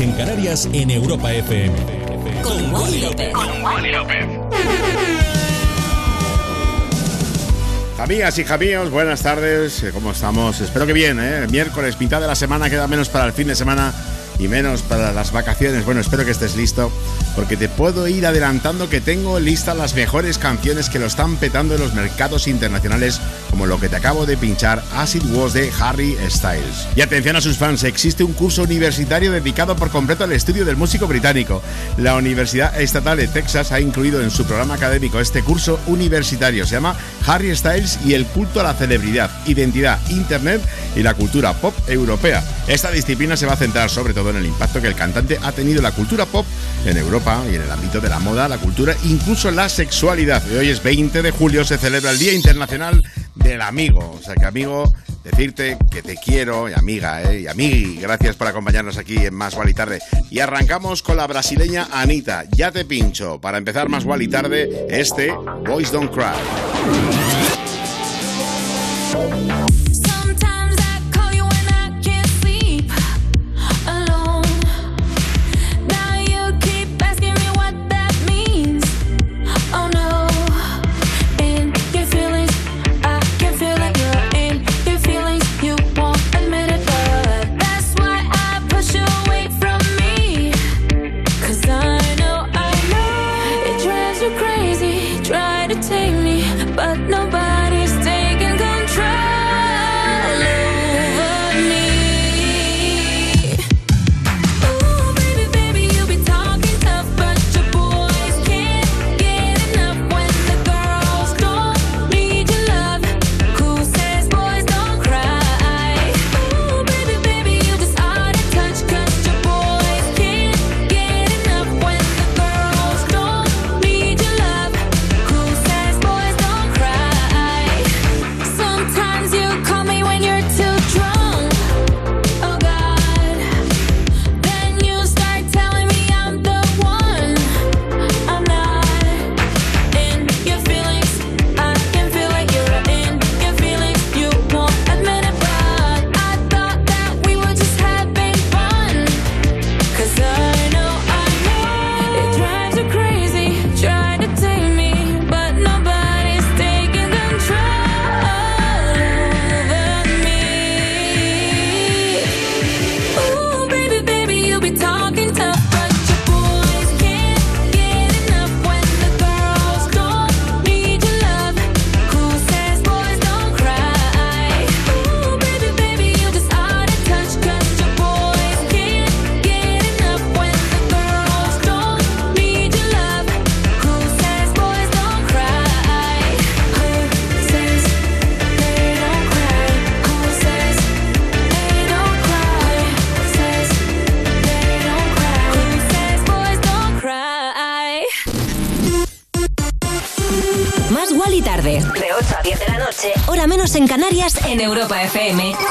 En Canarias en Europa FM. Con Wally López. Amigas y jamíos, buenas tardes. ¿Cómo estamos? Espero que bien, ¿eh? Miércoles, mitad de la semana, queda menos para el fin de semana y menos para las vacaciones. Bueno, espero que estés listo porque te puedo ir adelantando que tengo listas las mejores canciones que lo están petando en los mercados internacionales como lo que te acabo de pinchar, Acid Was de Harry Styles. Y atención a sus fans, existe un curso universitario dedicado por completo al estudio del músico británico. La Universidad Estatal de Texas ha incluido en su programa académico este curso universitario. Se llama Harry Styles y el culto a la celebridad, identidad, internet y la cultura pop europea. Esta disciplina se va a centrar sobre todo en el impacto que el cantante ha tenido en la cultura pop en Europa y en el ámbito de la moda, la cultura, incluso la sexualidad. Hoy es 20 de julio, se celebra el Día Internacional del amigo. O sea que amigo, decirte que te quiero y amiga, ¿eh? y amigui, gracias por acompañarnos aquí en Más Gual y Tarde. Y arrancamos con la brasileña Anita. Ya te pincho. Para empezar Más Gual y Tarde, este Boys Don't Cry.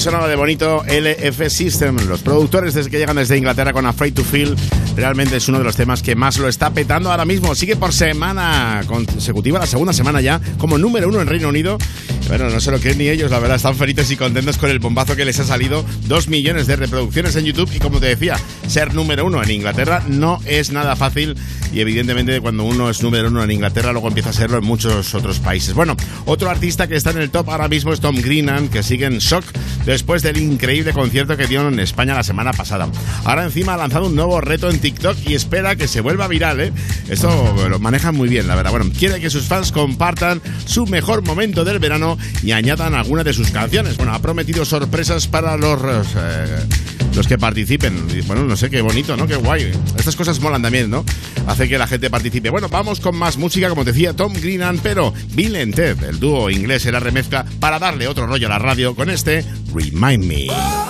Ahí sonaba de bonito LF System. Los productores desde que llegan desde Inglaterra con Afraid to Feel realmente es uno de los temas que más lo está petando ahora mismo. Sigue por semana consecutiva, la segunda semana ya, como número uno en Reino Unido. Bueno, no sé lo que ni ellos, la verdad, están felices y contentos con el bombazo que les ha salido. Dos millones de reproducciones en YouTube y como te decía, ser número uno en Inglaterra no es nada fácil y evidentemente cuando uno es número uno en Inglaterra luego empieza a serlo en muchos otros países. Bueno, otro artista que está en el top ahora mismo es Tom Greenan, que sigue en shock después del increíble concierto que dio en España la semana pasada. Ahora encima ha lanzado un nuevo reto en TikTok y espera que se vuelva viral, ¿eh? Esto lo maneja muy bien, la verdad. Bueno, quiere que sus fans compartan su mejor momento del verano y añadan algunas de sus canciones. Bueno, ha prometido sorpresas para los... Eh, los que participen. Bueno, no sé, qué bonito, ¿no? Qué guay. Estas cosas molan también, ¿no? Hace que la gente participe. Bueno, vamos con más música, como decía Tom Greenan, pero Bill and Ted, el dúo inglés, era remezcla para darle otro rollo a la radio con este Remind Me.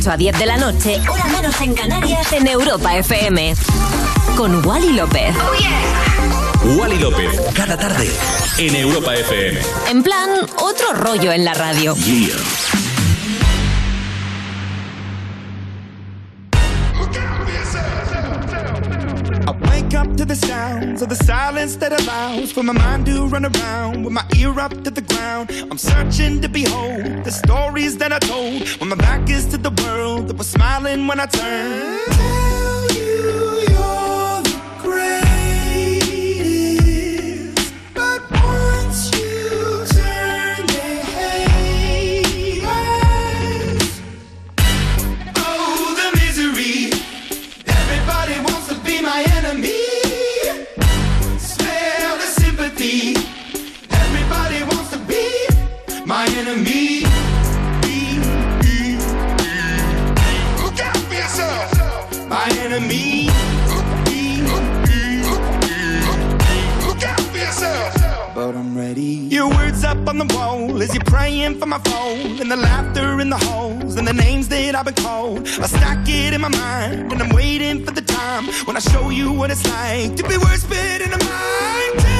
8 a 10 de la noche, hora menos en Canarias, en Europa FM. Con Wally López. Oh, Wally López, cada tarde, en Europa FM. En plan, otro rollo en la radio. to the sounds of the silence that allows for my mind to run around with my ear up to the ground. I'm searching to behold the stories that I told when my when I turned. Phone and the laughter in the halls and the names that I've been called. I stack it in my mind and I'm waiting for the time when I show you what it's like to be worse fit in a mind.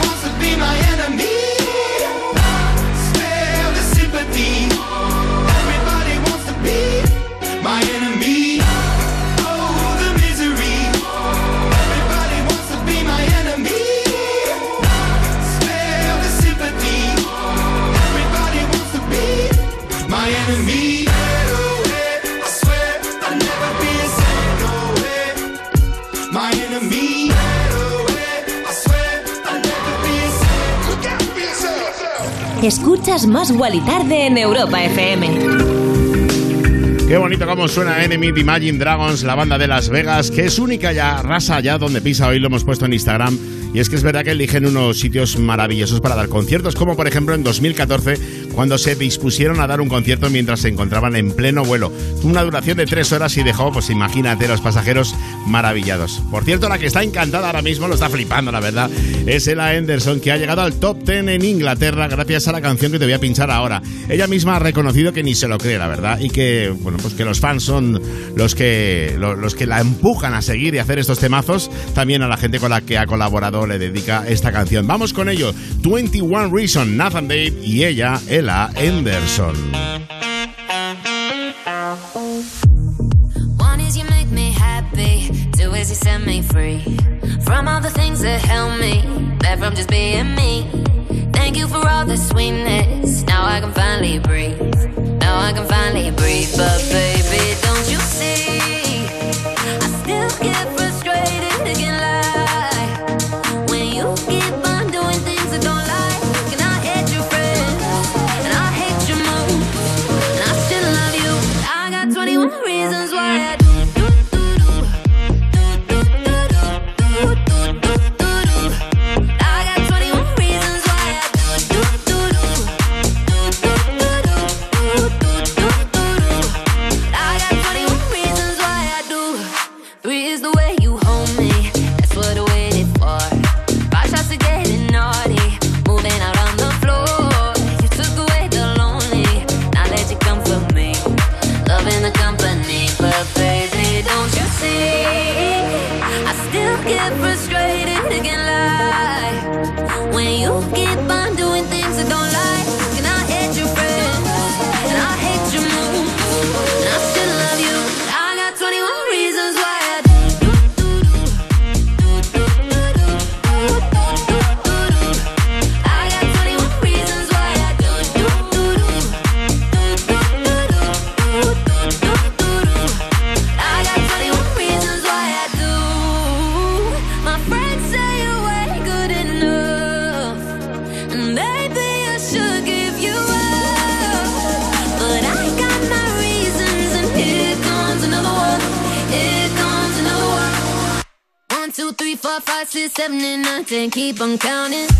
wants to Escuchas más y Tarde en Europa FM. Qué bonito cómo suena Enemy de Imagine Dragons, la banda de Las Vegas, que es única ya, rasa ya donde pisa. Hoy lo hemos puesto en Instagram y es que es verdad que eligen unos sitios maravillosos para dar conciertos, como por ejemplo en 2014, cuando se dispusieron a dar un concierto mientras se encontraban en pleno vuelo. Una duración de tres horas y dejó, pues imagínate, los pasajeros maravillados. Por cierto, la que está encantada ahora mismo, lo está flipando, la verdad, es Ella Anderson, que ha llegado al top 10 en Inglaterra gracias a la canción que te voy a pinchar ahora. Ella misma ha reconocido que ni se lo cree, la verdad, y que, bueno, pues que los fans son los que, los que la empujan a seguir y hacer estos temazos, también a la gente con la que ha colaborado le dedica esta canción. Vamos con ello. 21 Reason, Nathan Dave y ella, Ella Anderson. Is you set me free from all the things that held me back from just being me. Thank you for all the sweetness. Now I can finally breathe. Now I can finally breathe. But baby, don't you see? I still get frustrated, thinking like. and keep on counting.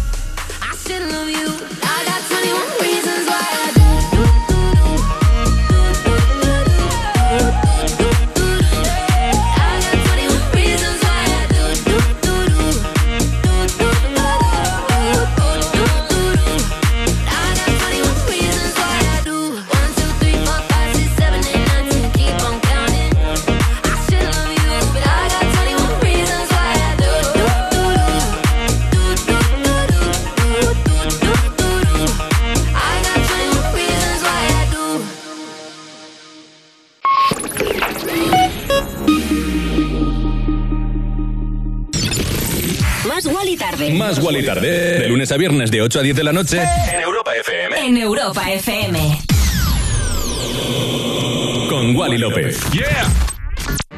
Tarde. De lunes a viernes de 8 a 10 de la noche. En Europa FM. En Europa FM. Con Wally López.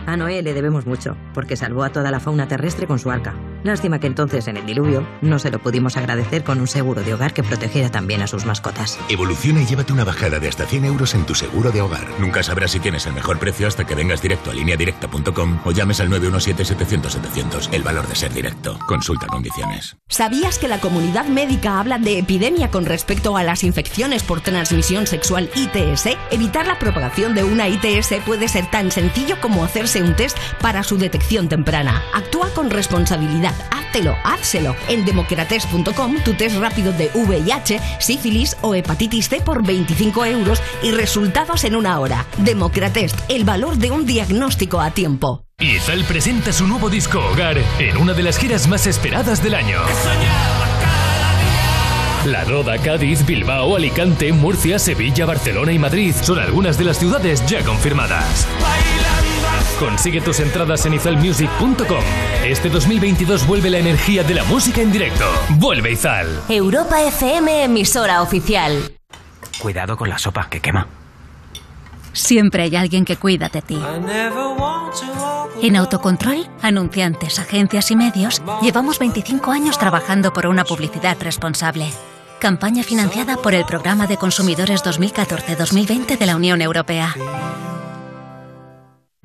A Noé le debemos mucho, porque salvó a toda la fauna terrestre con su arca. Lástima que entonces, en el diluvio, no se lo pudimos agradecer con un seguro de hogar que protegiera también a sus mascotas. Evoluciona y llévate una bajada de hasta 100 euros en tu seguro de hogar. Nunca sabrás si tienes el mejor precio hasta que vengas directo a lineadirecta.com o llames al 917-700-700. El valor de ser directo. Consulta condiciones. ¿Sabías que la comunidad médica habla de epidemia con respecto a las infecciones por transmisión sexual ITS? Evitar la propagación de una ITS puede ser tan sencillo como hacerse un test para su detección temprana. Actúa con responsabilidad. Háztelo, házselo. En democrates.com tu test rápido de VIH, sífilis o hepatitis C por 25 euros y resultados en una hora. Democratest, el valor de un diagnóstico a tiempo. Izal presenta su nuevo disco Hogar en una de las giras más esperadas del año. La Roda, Cádiz, Bilbao, Alicante, Murcia, Sevilla, Barcelona y Madrid son algunas de las ciudades ya confirmadas. Consigue tus entradas en izalmusic.com. Este 2022 vuelve la energía de la música en directo. Vuelve Izal. Europa FM, emisora oficial. Cuidado con la sopa que quema. Siempre hay alguien que cuida de ti. En Autocontrol, anunciantes, agencias y medios, llevamos 25 años trabajando por una publicidad responsable. Campaña financiada por el Programa de Consumidores 2014-2020 de la Unión Europea.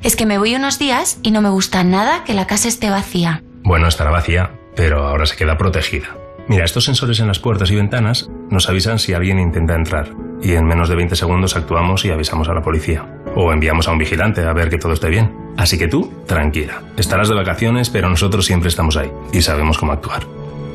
Es que me voy unos días y no me gusta nada que la casa esté vacía. Bueno, estará vacía, pero ahora se queda protegida. Mira, estos sensores en las puertas y ventanas nos avisan si alguien intenta entrar y en menos de 20 segundos actuamos y avisamos a la policía. O enviamos a un vigilante a ver que todo esté bien. Así que tú, tranquila. Estarás de vacaciones, pero nosotros siempre estamos ahí y sabemos cómo actuar.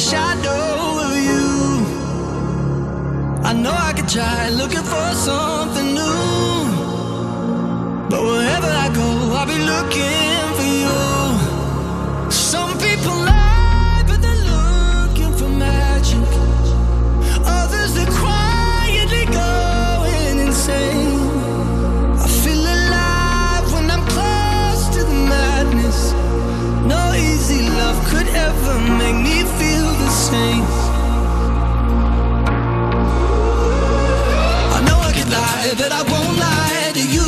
shadow of you. I know I could try looking for something new. But wherever I go, I'll be looking for you. Some people I know I lie, but I won't lie to you.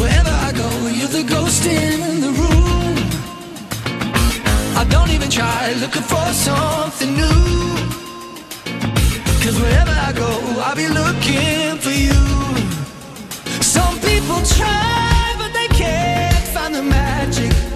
Wherever I go, you're the ghost in the room. I don't even try looking for something new. Cause wherever I go, I'll be looking for you. Some people try, but they can't find the magic.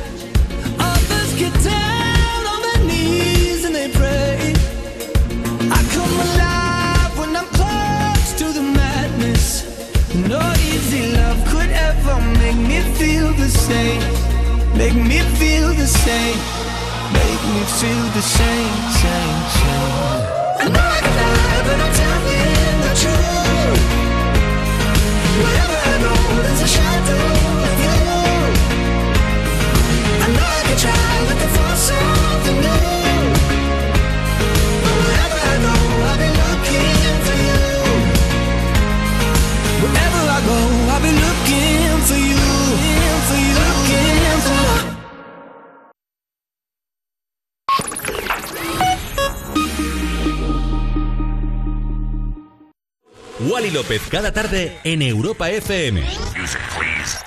Make me feel the same. Make me feel the same. Make me feel the same, same, same. I know I can but I'm telling the truth. Wherever I go, there's a shadow of you. I know I can try, for something new. But I be looking for you. Wherever I go, be looking Wally López cada tarde en Europa FM.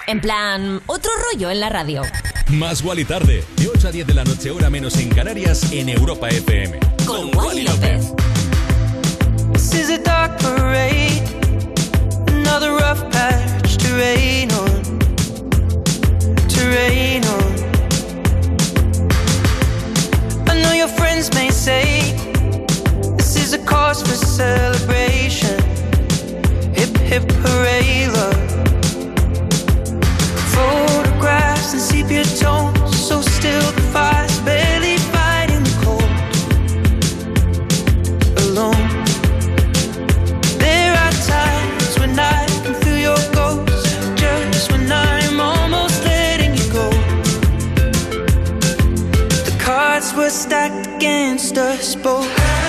En plan, otro rollo en la radio. Más Wally tarde, de 8 a 10 de la noche, hora menos en Canarias, en Europa FM. Con Wally López. This is a dark parade, another rough patch to rain on, to rain on. I know your friends may say this is a cause for celebration. Hip hip hooray, love. Photographs and sepia tones, so still the fire's barely fighting the cold. Alone. There are times when I can feel your ghost, just when I'm almost letting you go. The cards were stacked against us both.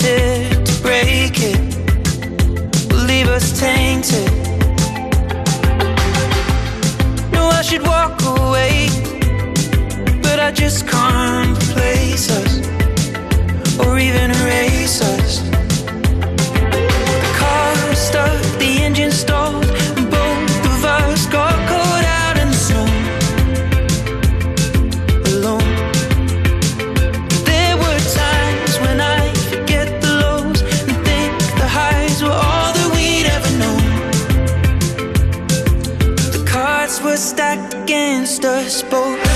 To break it, will leave us tainted. No, I should walk away, but I just can't replace us or even erase us. The car stuck, the engine stalled, The both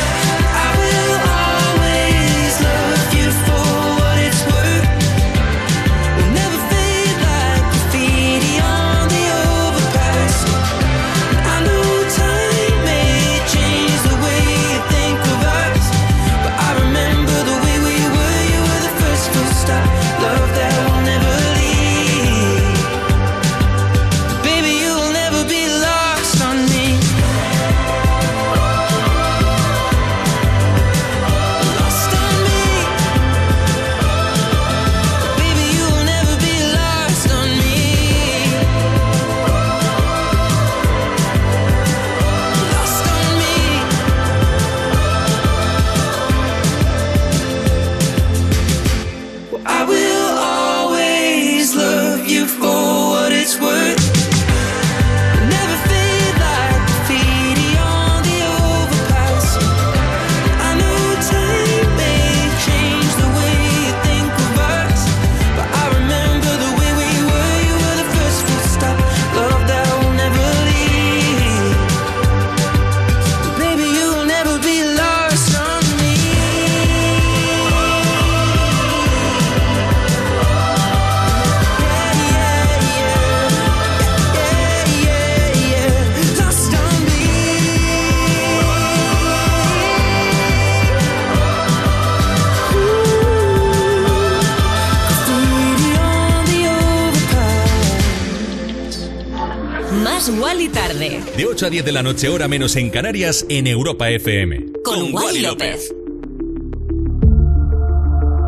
8 a 10 de la noche, hora menos en Canarias, en Europa FM. Con Wally López.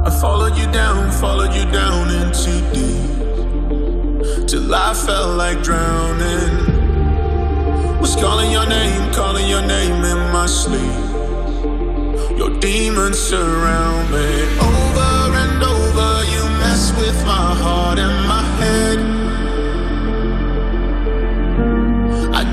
I followed you down, followed you down into deep. Till I felt like drowning. Was calling your name, calling your name in my sleep. Your demons surround me. Over and over, you mess with my heart and my head.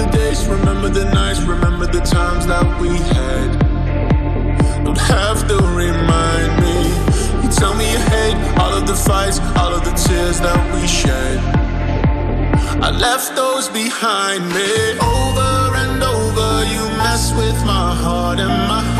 The days, remember the nights, remember the times that we had. Don't have to remind me. You tell me you hate all of the fights, all of the tears that we shed. I left those behind me. Over and over, you mess with my heart and my head.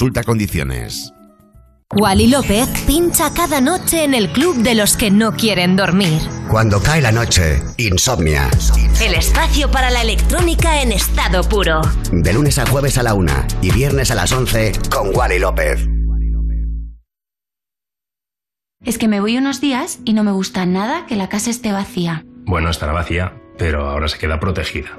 Consulta condiciones. Wally López pincha cada noche en el club de los que no quieren dormir. Cuando cae la noche, insomnia. El espacio para la electrónica en estado puro. De lunes a jueves a la una y viernes a las 11 con Wally López. Es que me voy unos días y no me gusta nada que la casa esté vacía. Bueno, estará vacía, pero ahora se queda protegida.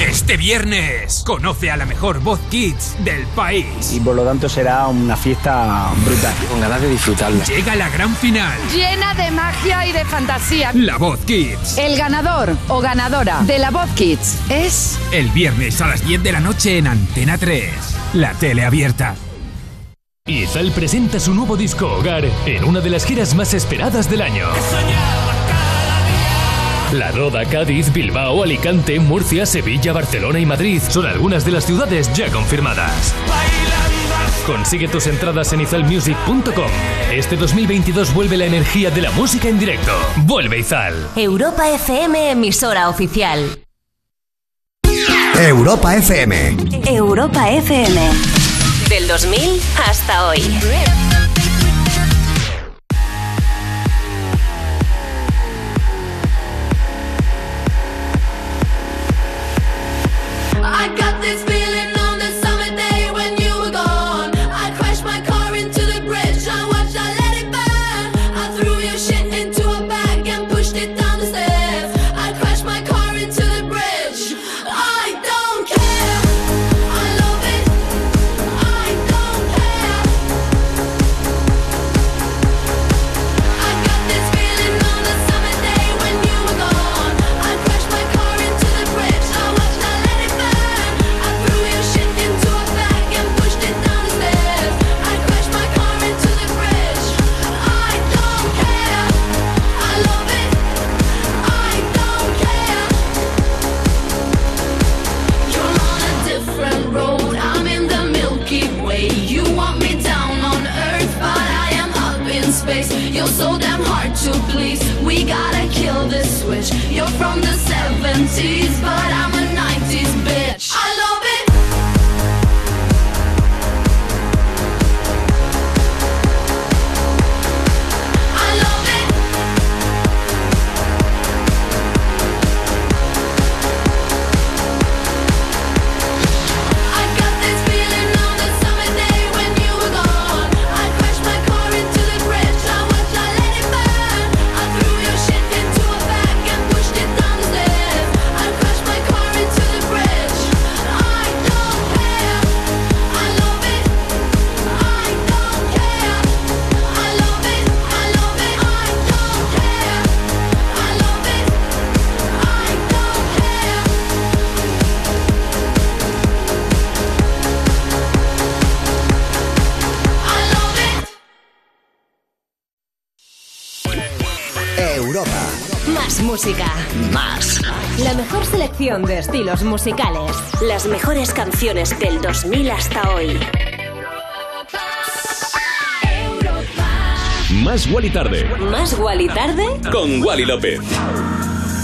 Este viernes conoce a la mejor voz kids del país. Y por lo tanto será una fiesta brutal. Con ganas de disfrutarla. Llega la gran final. Llena de magia y de fantasía. La voz kids. El ganador o ganadora de la voz kids es... El viernes a las 10 de la noche en Antena 3. La tele abierta. Izal presenta su nuevo disco Hogar en una de las giras más esperadas del año. La Roda, Cádiz, Bilbao, Alicante, Murcia, Sevilla, Barcelona y Madrid son algunas de las ciudades ya confirmadas. Consigue tus entradas en izalmusic.com. Este 2022 vuelve la energía de la música en directo. Vuelve Izal. Europa FM, emisora oficial. Europa FM. Europa FM. Del 2000 hasta hoy. 70s, but Más. La mejor selección de estilos musicales. Las mejores canciones del 2000 hasta hoy. Más Wally Tarde. Más Wally tarde. Con Wally López.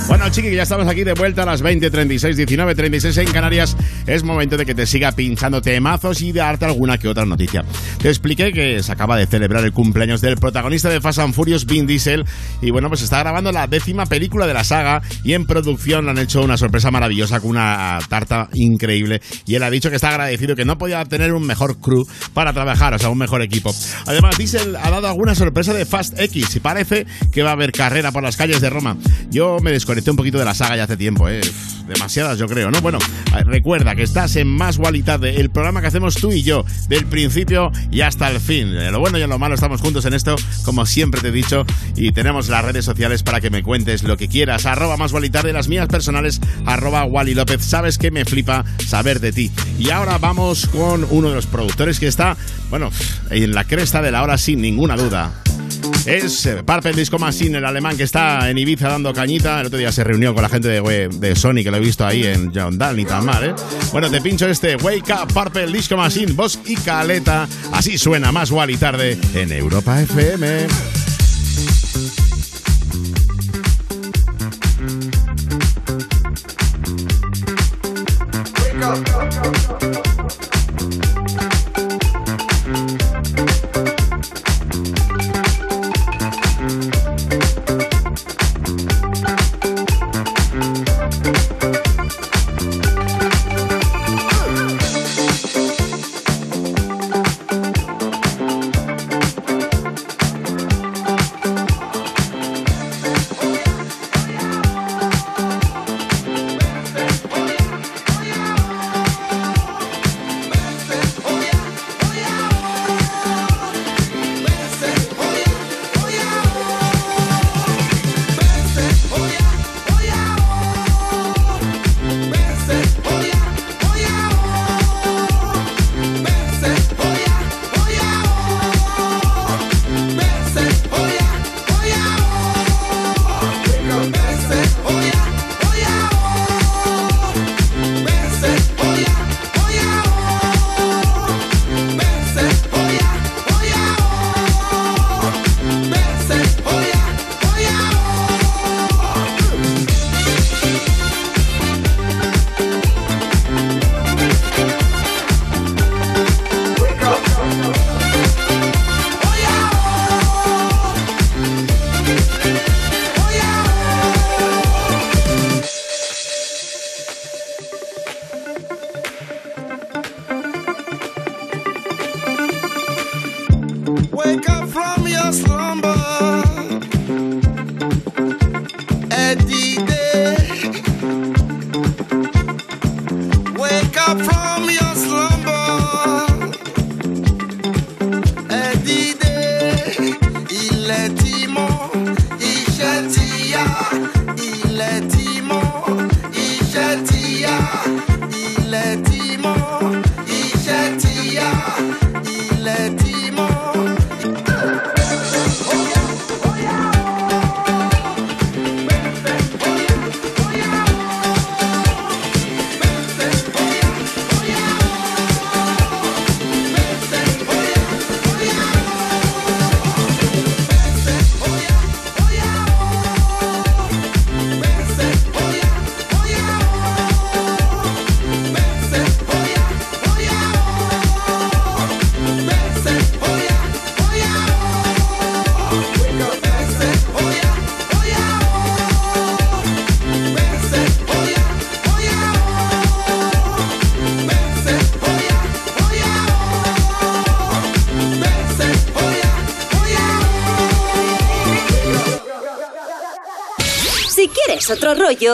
Bueno, chiqui, ya estamos aquí de vuelta a las 20.36, 19.36 en Canarias. Es momento de que te siga pinchando temazos y de darte alguna que otra noticia. Te expliqué que se acaba de celebrar el cumpleaños del protagonista de Fast and Furious, Vin Diesel. Y bueno, pues está grabando la décima película de la saga y en producción le han hecho una sorpresa maravillosa con una tarta increíble. Y él ha dicho que está agradecido que no podía tener un mejor crew para trabajar, o sea, un mejor equipo. Además, Diesel ha dado alguna sorpresa de Fast X y parece que va a haber carrera por las calles de Roma. Yo me desconecté un poquito de la saga ya hace tiempo, ¿eh? Demasiadas, yo creo, ¿no? Bueno, eh, recuerda que estás en Más Gualitad, el programa que hacemos tú y yo, del principio y hasta el fin. En lo bueno y en lo malo estamos juntos en esto, como siempre te he dicho, y tenemos las redes sociales para que me cuentes lo que quieras. Arroba Más Gualitad de las mías personales, arroba Wally López. Sabes que me flipa saber de ti. Y ahora vamos con uno de los productores que está, bueno, en la cresta de la hora sin ninguna duda. Es eh, Purple Disco Machine, el alemán que está en Ibiza dando cañita. El otro día se reunió con la gente de, de Sony, que lo he visto ahí en John Dal, ni tan mal, ¿eh? Bueno, te pincho este Wake Up Purple Disco Machine, voz y caleta. Así suena más y tarde en Europa FM.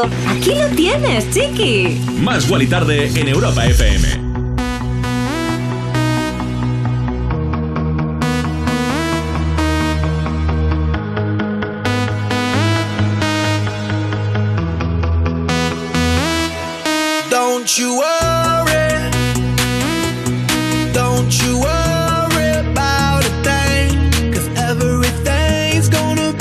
Aquí lo tienes, chiqui. Más Wally Tarde en Europa FM. Don't you worry. Don't you worry about a thing. Cause everything's gonna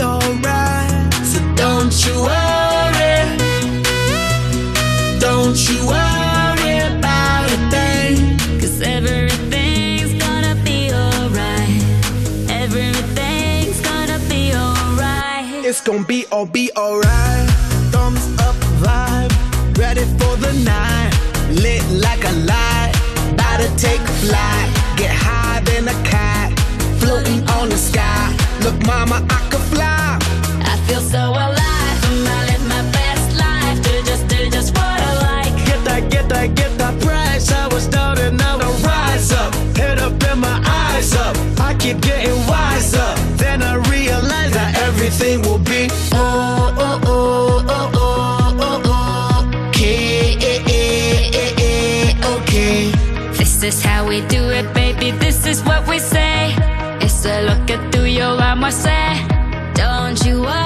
alright. So don't you worry. Don't you worry about a everything's gonna be alright. Everything's gonna be alright. It's gonna be all be alright. Thumbs up vibe, ready for the night. Lit like a light, about to take flight. Get high than a cat, floating on the sky. Look, mama, I could was down and now I rise up. Head up and my eyes up. I keep getting wiser. Then I realize that everything will be oh oh oh oh oh oh oh. Okay, okay. This is how we do it, baby. This is what we say. It's a lo que tú y yo vamos a hacer. Don't you worry.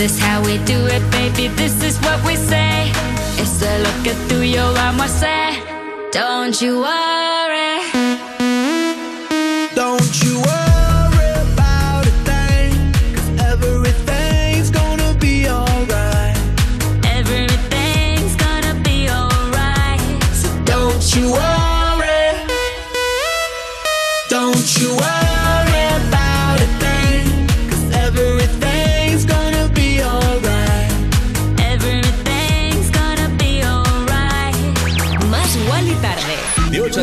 This is how we do it, baby. This is what we say. It's a look que tú y yo vamos a. Don't you worry.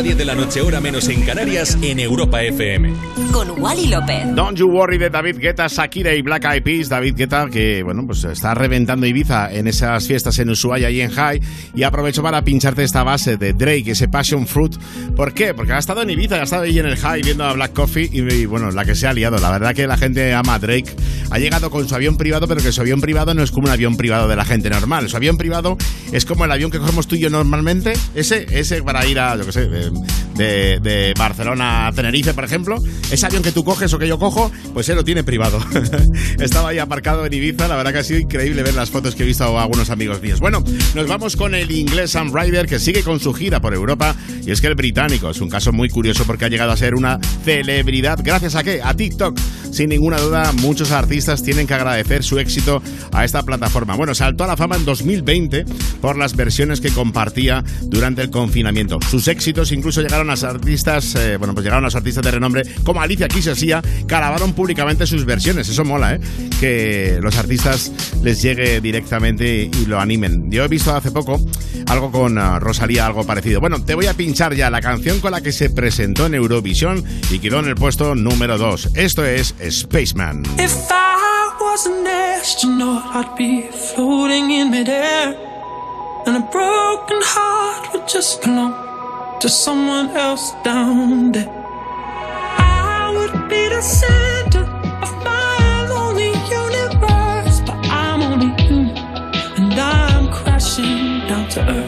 10 10 de la noche, hora menos en Canarias, en Europa FM. Con Wally López. Don't You Worry de David Guetta, Shakira y Black Eyed Peas. David Guetta que, bueno, pues está reventando Ibiza en esas fiestas en Ushuaia y en High. Y aprovecho para pincharte esta base de Drake, ese Passion Fruit. ¿Por qué? Porque ha estado en Ibiza, ha estado ahí en el High viendo a Black Coffee y, y, bueno, la que se ha liado. La verdad que la gente ama a Drake. Ha llegado con su avión privado, pero que su avión privado no es como un avión privado de la gente normal. Su avión privado es como el avión que cogemos tú y yo normalmente. Ese, ese para ir a, yo qué sé, de, Barcelona a Tenerife, por ejemplo. Ese avión que tú coges o que yo cojo, pues él lo tiene privado. Estaba ahí aparcado en Ibiza. La verdad que ha sido increíble ver las fotos que he visto a algunos amigos míos. Bueno, nos vamos con el inglés Sam Ryder que sigue con su gira por Europa. Y es que el británico es un caso muy curioso porque ha llegado a ser una celebridad. ¿Gracias a qué? A TikTok. Sin ninguna duda, muchos artistas tienen que agradecer su éxito a esta plataforma. Bueno, saltó a la fama en 2020 por las versiones que compartía durante el confinamiento. Sus éxitos incluso llegaron a artistas, eh, bueno, pues llegaron a artistas de renombre como Alicia Keys Sia, que alabaron públicamente sus versiones. Eso mola, ¿eh? Que los artistas les llegue directamente y lo animen. Yo he visto hace poco algo con uh, Rosalía, algo parecido. Bueno, te voy a pinchar ya la canción con la que se presentó en Eurovisión y quedó en el puesto número 2. Esto es Spaceman. If I was an astronaut, I'd be floating in midair. And a broken heart would just belong to someone else down there. I would be the center of my lonely universe, but I'm only human, and I'm crashing down to earth.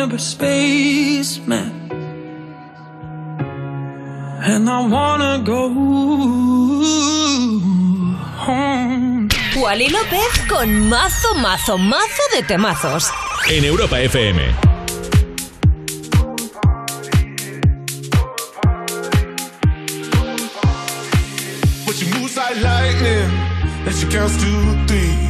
Man. And I wanna go home. Wally López con mazo, mazo, mazo de temazos. En Europa FM. But she moves like lightning, and she counts to three.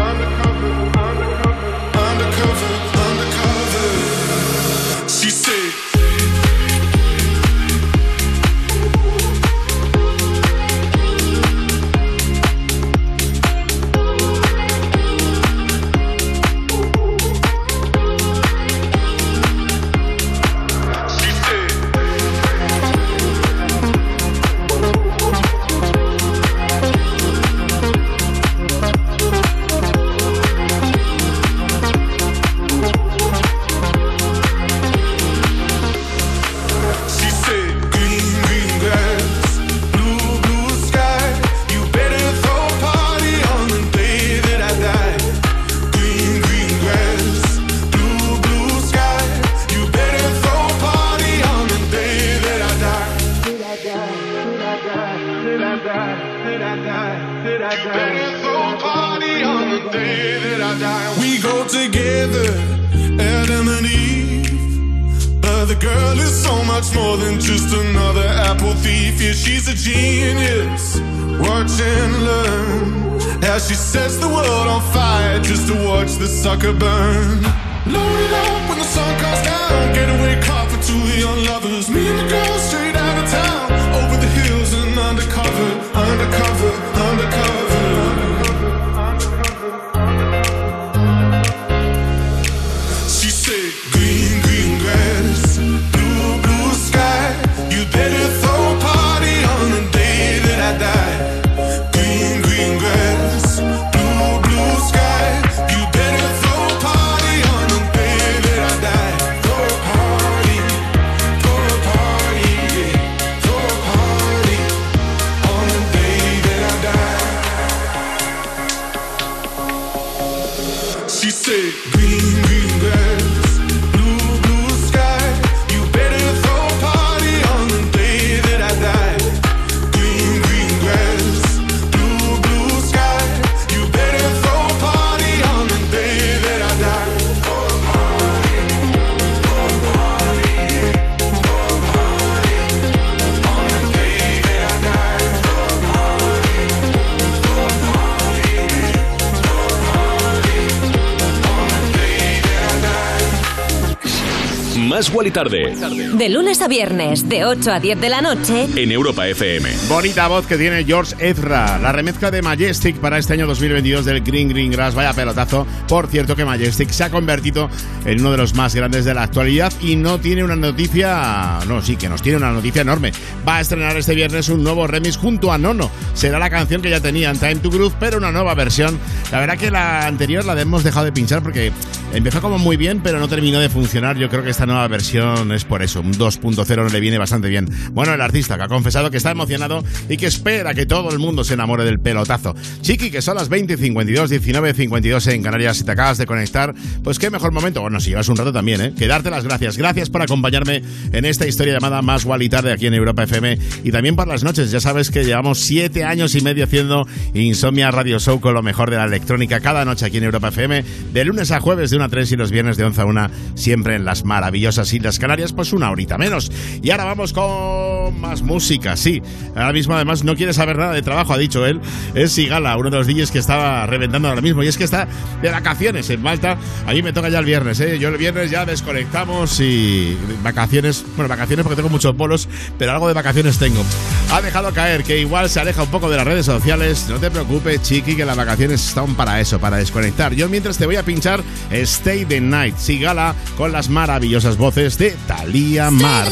Y Tarde De lunes a viernes, de 8 a 10 de la noche, en Europa FM. Bonita voz que tiene George Ezra. La remezcla de Majestic para este año 2022 del Green Green Grass. Vaya pelotazo. Por cierto que Majestic se ha convertido en uno de los más grandes de la actualidad y no tiene una noticia... No, sí, que nos tiene una noticia enorme. Va a estrenar este viernes un nuevo remix junto a Nono. Será la canción que ya tenían, Time to Groove, pero una nueva versión. La verdad que la anterior la hemos dejado de pinchar porque empezó como muy bien, pero no terminó de funcionar. Yo creo que esta nueva versión es por eso. Un 2.0 le viene bastante bien. Bueno, el artista que ha confesado que está emocionado y que espera que todo el mundo se enamore del pelotazo. Chiqui, que son las 20.52, 19.52 en Canarias. Si te acabas de conectar, pues qué mejor momento. Bueno, si llevas un rato también, ¿eh? Que darte las gracias. Gracias por acompañarme en esta historia llamada Más Gual y Tarde aquí en Europa FM. Y también por las noches. Ya sabes que llevamos siete años y medio haciendo Insomnia Radio Show con lo mejor de la electrónica cada noche aquí en Europa FM. De lunes a jueves de 1 a 3 y los viernes de 11 a 1 siempre en las maravillosas Islas Canarias, pues una horita menos. Y ahora vamos con más música, sí. Ahora mismo además no quiere saber nada de trabajo, ha dicho él. Es Sigala, uno de los DJs que estaba reventando ahora mismo. Y es que está de vacaciones en Malta. A mí me toca ya el viernes, ¿eh? Yo el viernes ya desconectamos y vacaciones, bueno, vacaciones porque tengo muchos bolos, pero algo de vacaciones tengo. Ha dejado caer que igual se aleja un poco de las redes sociales. No te preocupes, chiqui, que las vacaciones están para eso, para desconectar. Yo mientras te voy a pinchar Stay the Night, Sigala, con las maravillosas voces de Thalía Mar.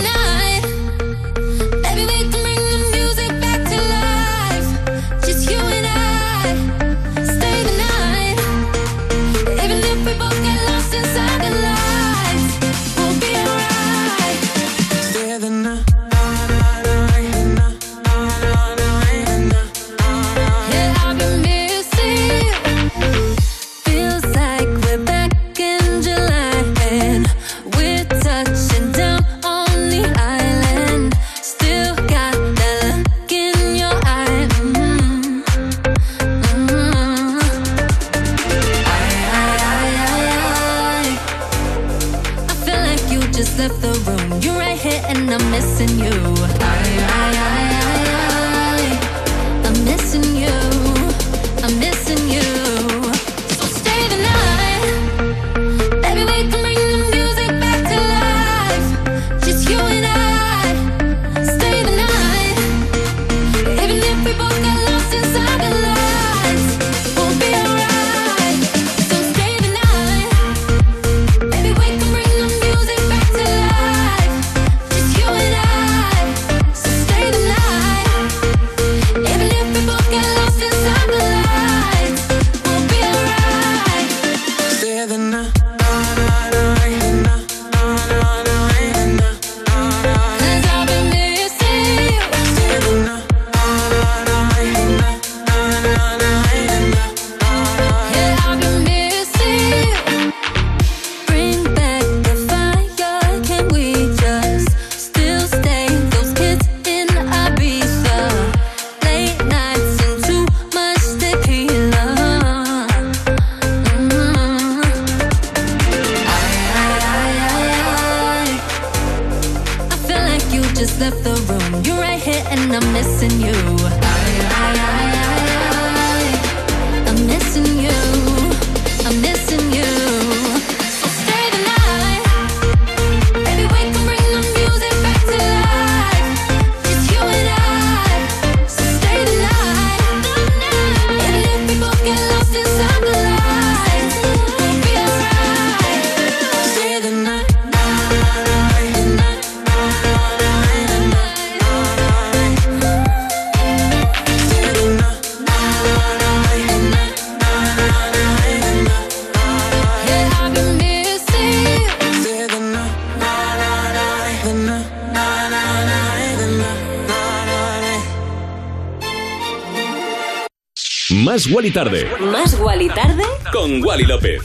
Tarde. Más Wally tarde. Con Wally López.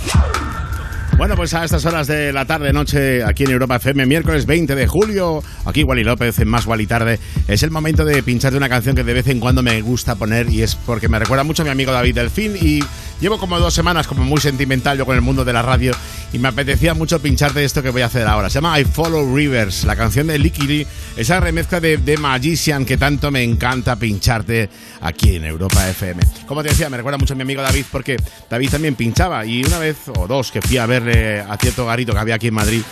Bueno, pues a estas horas de la tarde, noche, aquí en Europa FM, miércoles 20 de julio, aquí Wally López en Más Wally Tarde, es el momento de pincharte una canción que de vez en cuando me gusta poner y es porque me recuerda mucho a mi amigo David Delfín y llevo como dos semanas como muy sentimental yo con el mundo de la radio y me apetecía mucho pincharte esto que voy a hacer ahora. Se llama I Follow Rivers, la canción de Licky Lee, esa remezcla de, de Magician que tanto me encanta pincharte aquí en Europa FM. Como te decía, me recuerda mucho a mi amigo David porque David también pinchaba y una vez o dos que fui a verle a cierto garito que había aquí en Madrid,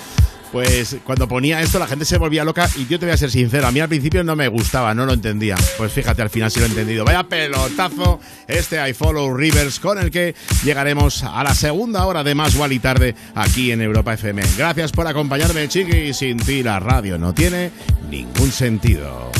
pues cuando ponía esto la gente se volvía loca y yo te voy a ser sincero, a mí al principio no me gustaba, no lo entendía. Pues fíjate, al final sí lo he entendido. Vaya pelotazo este I Follow Rivers con el que llegaremos a la segunda hora de Más Wally Tarde aquí en Europa FM. Gracias por acompañarme, chiqui. Sin ti la radio no tiene ningún sentido.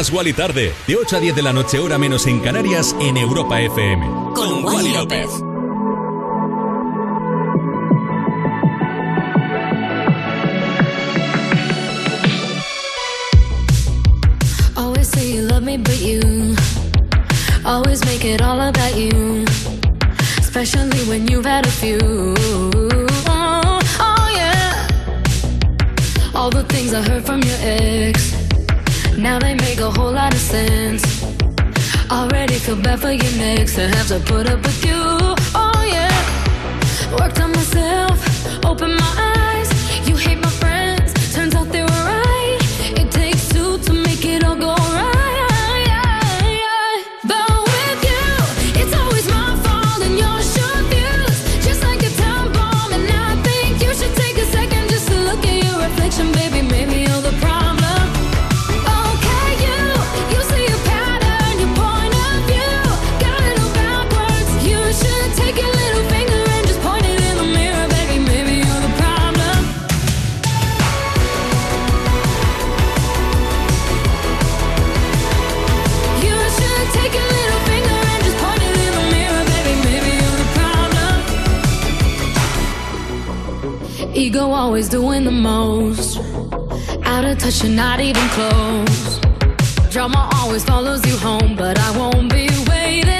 Más Wally tarde, de 8 a 10 de la noche, hora menos en Canarias, en Europa FM. Con Wally López. Always say you love me, but you always make it all about you. Especially when you've had a few. Oh, oh, yeah. All the things I heard from your ex. Now they make a whole lot of sense. Already feel bad for your next to have to put up with you. Oh, yeah. Worked on myself, open my eyes. You hate my friends, turns out they were right. It takes two to make it all go right. Always doing the most. Out of touch, you're not even close. Drama always follows you home, but I won't be waiting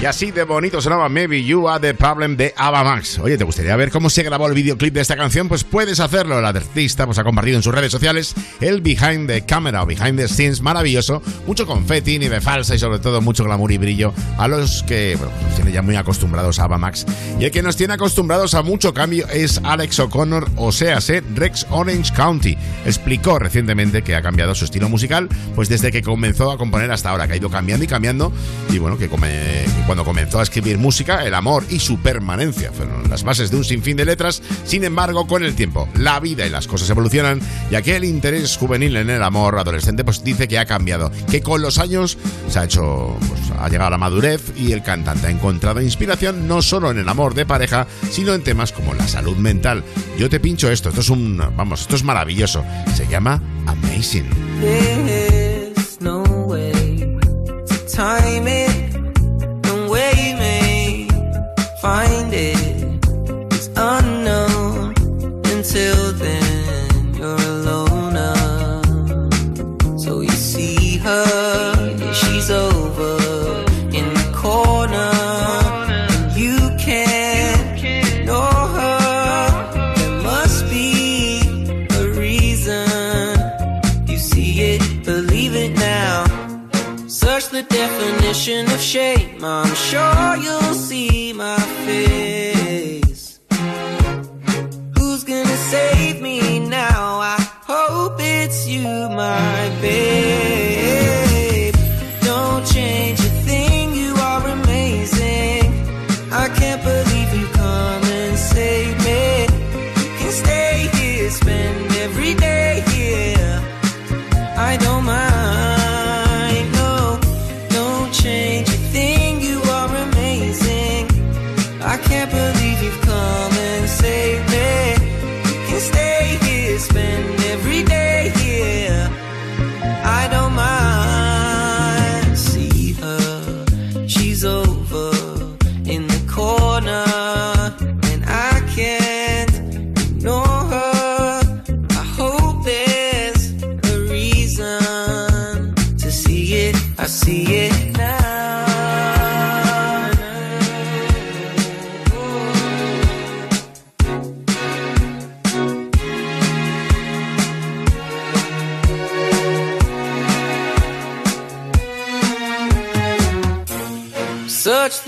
Y así de bonito sonaba Maybe You Are the Problem de Ava Max. Oye, ¿te gustaría ver cómo se grabó el videoclip de esta canción? Pues puedes hacerlo. El artista pues, ha compartido en sus redes sociales el behind the camera o behind the scenes maravilloso. Mucho confeti, nieve falsa y sobre todo mucho glamour y brillo a los que bueno, nos tiene ya muy acostumbrados a Ava Max. Y el que nos tiene acostumbrados a mucho cambio es Alex O'Connor, o sea, sé, Rex Orange County. Explicó recientemente que ha cambiado su estilo musical pues desde que comenzó a componer hasta ahora, que ha ido cambiando y cambiando. Y bueno, que, come- cuando comenzó a escribir música, el amor y su permanencia fueron las bases de un sinfín de letras. Sin embargo, con el tiempo, la vida y las cosas evolucionan y aquel interés juvenil en el amor adolescente pues dice que ha cambiado, que con los años se ha hecho, pues, ha llegado a la madurez y el cantante ha encontrado inspiración no solo en el amor de pareja, sino en temas como la salud mental. Yo te pincho esto, esto es un, vamos, esto es maravilloso. Se llama Amazing. No way time it I'm sure you'll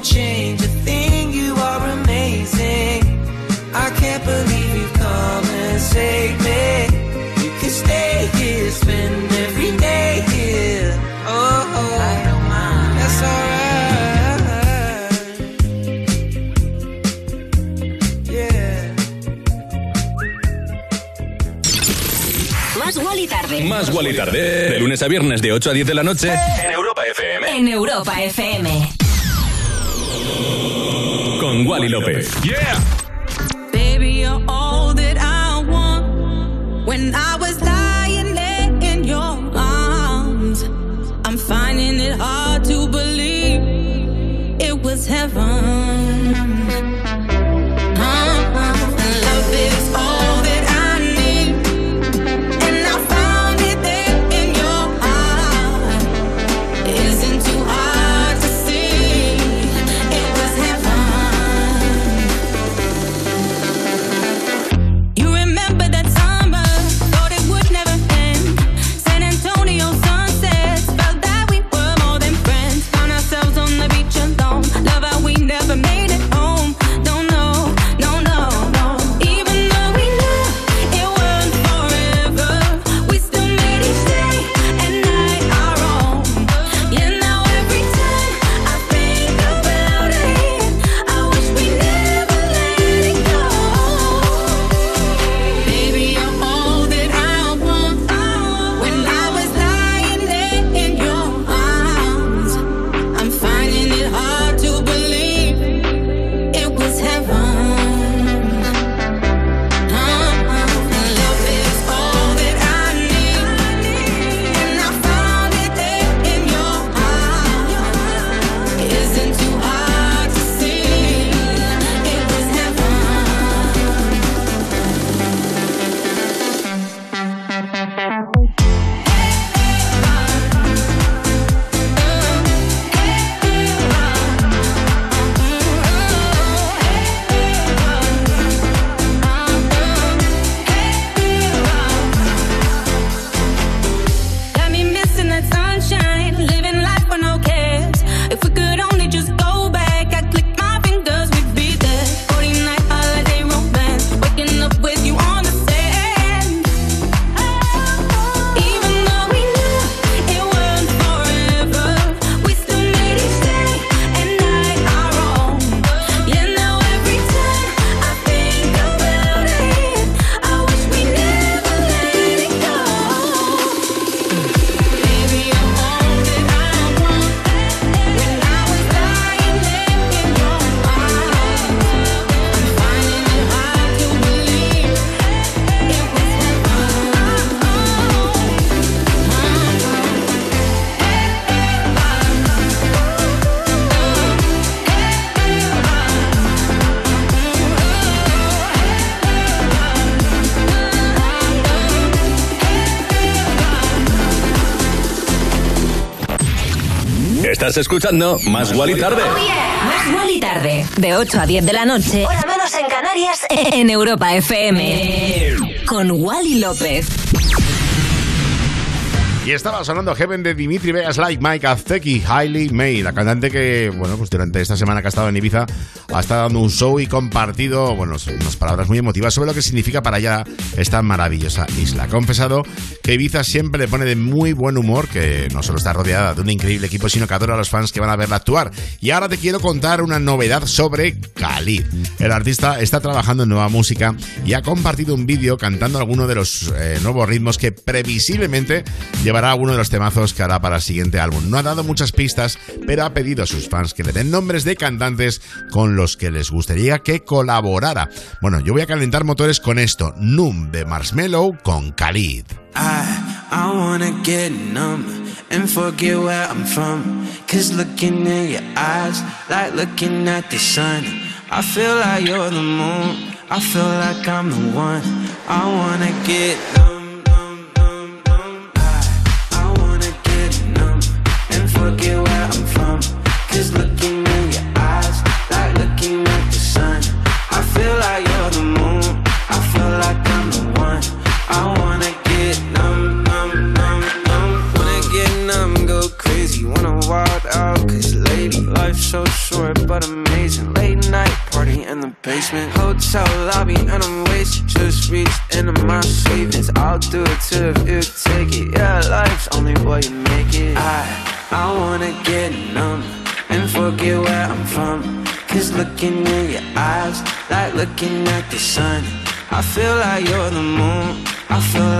Don't change a thing, you are amazing. I can't believe you come and save me. You can stay here, spend every day here. Oh, oh. I don't mind. That's alright. Yeah. Más Wally tarde. Más Wally tarde. De lunes a viernes de 8 a 10 de la noche. En Europa FM. En Europa FM. Con Wally López. Baby, Estás escuchando Más Wally tarde. Más Wally tarde. De 8 a 10 de la noche. Hora menos en Canarias. En Europa FM. Con Wally López. Y estaba sonando Heaven de Dimitri Vegas Like Mike Azteki, Hailey May, la cantante que, bueno, pues durante esta semana que ha estado en Ibiza ha estado dando un show y compartido, bueno, unas palabras muy emotivas sobre lo que significa para ella esta maravillosa isla. Ha confesado que Ibiza siempre le pone de muy buen humor, que no solo está rodeada de un increíble equipo, sino que adora a los fans que van a verla actuar. Y ahora te quiero contar una novedad sobre Khalid. El artista está trabajando en nueva música y ha compartido un vídeo cantando alguno de los eh, nuevos ritmos que previsiblemente llevará a uno de los temazos que hará para el siguiente álbum. No ha dado muchas pistas, pero ha pedido a sus fans que le den nombres de cantantes con los que les gustaría que colaborara. Bueno, yo voy a calentar motores con esto. Noom de Marshmallow con Khalid. I wanna get numb and forget where I'm from. Cause looking in your eyes, like looking at the sun. I feel like you're the moon. I feel like I'm the one. I wanna get. looking at the sun. I feel like you're the moon. I feel like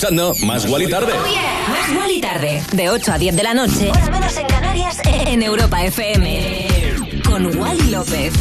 escuchando Más Gual y Tarde. Oh yeah. Más Gual y Tarde. De 8 a 10 de la noche. Hora menos en Canarias. En Europa FM. Con Wally López.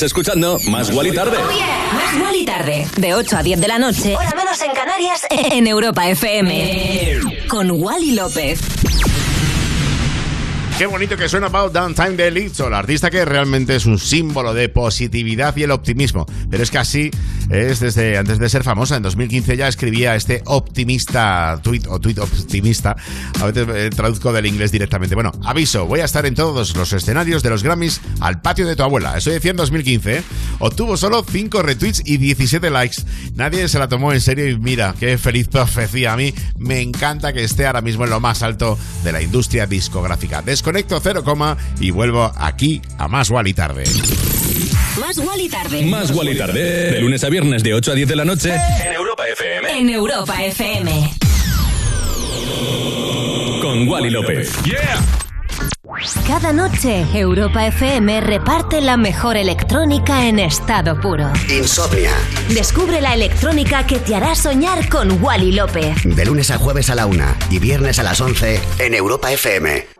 Estás escuchando Más Guali Tarde. Más Guali Tarde. De 8 a 10 de la noche. Hora menos en Canarias. En Europa FM. Con Wally López. Qué bonito que suena About Downtime de Lizzo, la artista que realmente es un símbolo de positividad y el optimismo. Pero es que así es desde antes de ser famosa. En 2015 ya escribía este optimista tweet o tweet optimista. A veces eh, traduzco del inglés directamente. Bueno, aviso, voy a estar en todos los escenarios de los Grammys al patio de tu abuela. Eso decía en 2015. ¿eh? Obtuvo solo 5 retweets y 17 likes. Nadie se la tomó en serio y mira, qué feliz profecía. A mí me encanta que esté ahora mismo en lo más alto de la industria discográfica. Desconecto cero coma y vuelvo aquí a más Wally tarde. Más Wally Tarde. Más Guali Tarde. De lunes a viernes de 8 a 10 de la noche. En Europa FM. En Europa FM. Con Wally López. Cada noche, Europa FM reparte la mejor electrónica en estado puro. Insomnia. Descubre la electrónica que te hará soñar con Wally López. De lunes a jueves a la una y viernes a las 11 en Europa FM.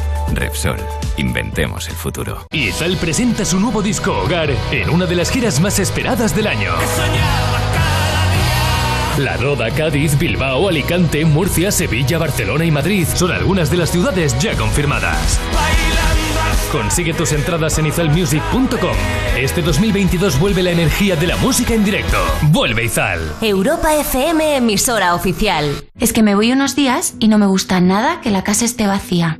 Repsol, inventemos el futuro. Izal presenta su nuevo disco Hogar en una de las giras más esperadas del año. La Roda, Cádiz, Bilbao, Alicante, Murcia, Sevilla, Barcelona y Madrid son algunas de las ciudades ya confirmadas. Consigue tus entradas en izalmusic.com. Este 2022 vuelve la energía de la música en directo. Vuelve Izal. Europa FM, emisora oficial. Es que me voy unos días y no me gusta nada que la casa esté vacía.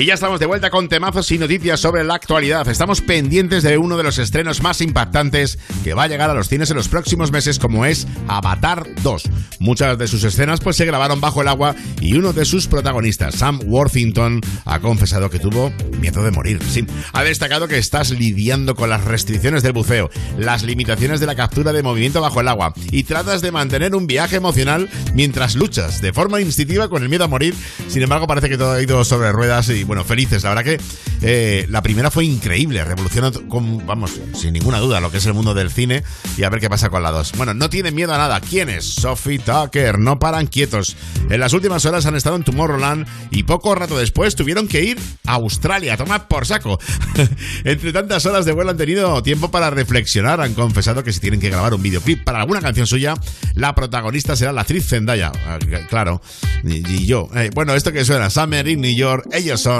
Y ya estamos de vuelta con temazos y noticias sobre la actualidad. Estamos pendientes de uno de los estrenos más impactantes que va a llegar a los cines en los próximos meses, como es Avatar 2. Muchas de sus escenas pues se grabaron bajo el agua y uno de sus protagonistas, Sam Worthington, ha confesado que tuvo miedo de morir. Sí, ha destacado que estás lidiando con las restricciones del buceo, las limitaciones de la captura de movimiento bajo el agua y tratas de mantener un viaje emocional mientras luchas de forma instintiva con el miedo a morir. Sin embargo, parece que todo ha ido sobre ruedas y bueno, felices. La verdad que eh, la primera fue increíble, revolucionó con, vamos, sin ninguna duda lo que es el mundo del cine y a ver qué pasa con la 2. Bueno, no tienen miedo a nada. ¿Quién es? Sophie Tucker. No paran quietos. En las últimas horas han estado en Tomorrowland y poco rato después tuvieron que ir a Australia. Toma por saco. Entre tantas horas de vuelo han tenido tiempo para reflexionar. Han confesado que si tienen que grabar un videoclip para alguna canción suya, la protagonista será la actriz Zendaya. Ah, Claro. Y, y yo. Eh, bueno, esto que suena, Summer in New York. Ellos son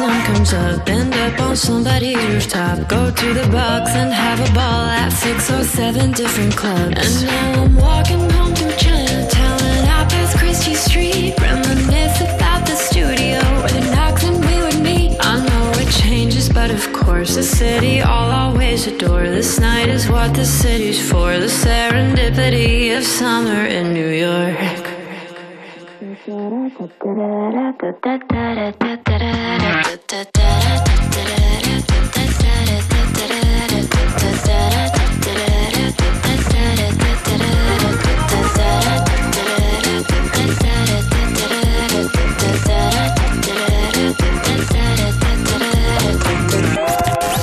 sun comes up, end up on somebody's rooftop. Go to the box and have a ball at six or seven different clubs. And now I'm walking home through Chinatown and out past Christie Street. Reminisce about the studio where the knocks and we would meet. I know it changes, but of course, the city I'll always adore. This night is what the city's for. The serendipity of summer in New York.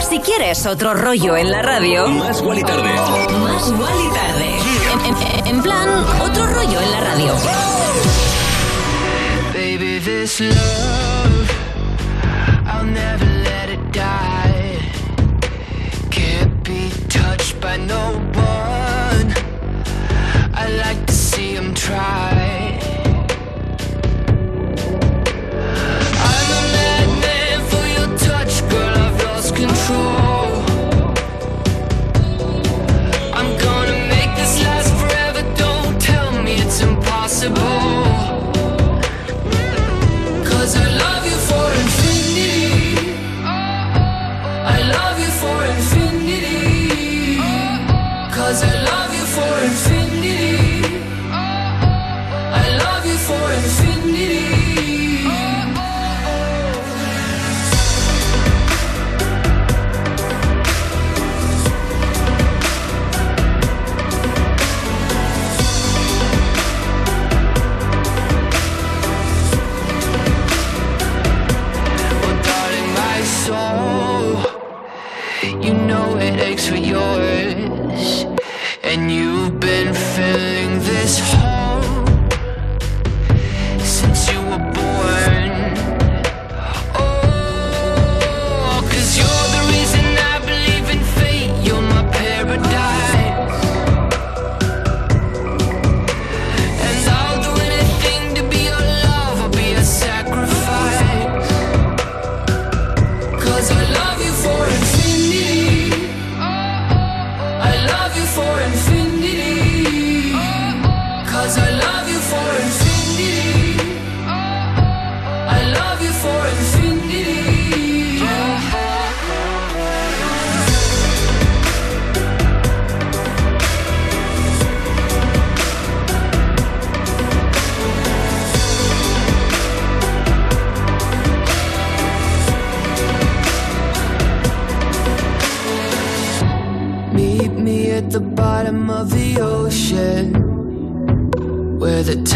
Si quieres otro rollo en la radio, Más Wally Tarde. más Wally tarde. En, en- en plan, otro rollo en la radio. This love, I'll never let it die. Can't be touched by no one. I like to see him try. I'm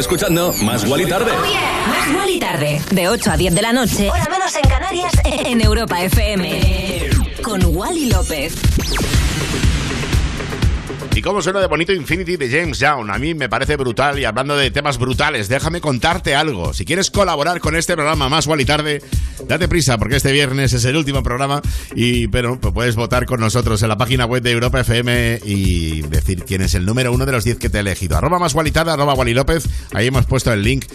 Escuchando Más Guali Tarde. Más Guali Tarde. De 8 a 10 de la noche. Hora menos en Canarias. En Europa FM. Con Wally López. Y cómo suena de bonito Infinity de James Young. A mí me parece brutal y hablando de temas brutales, déjame contarte algo. Si quieres colaborar con este programa más igual y tarde, date prisa porque este viernes es el último programa y pero pues puedes votar con nosotros en la página web de Europa FM y decir quién es el número uno de los 10 que te he elegido. Arroba más tarde, arroba Wally López. Ahí hemos puesto el link.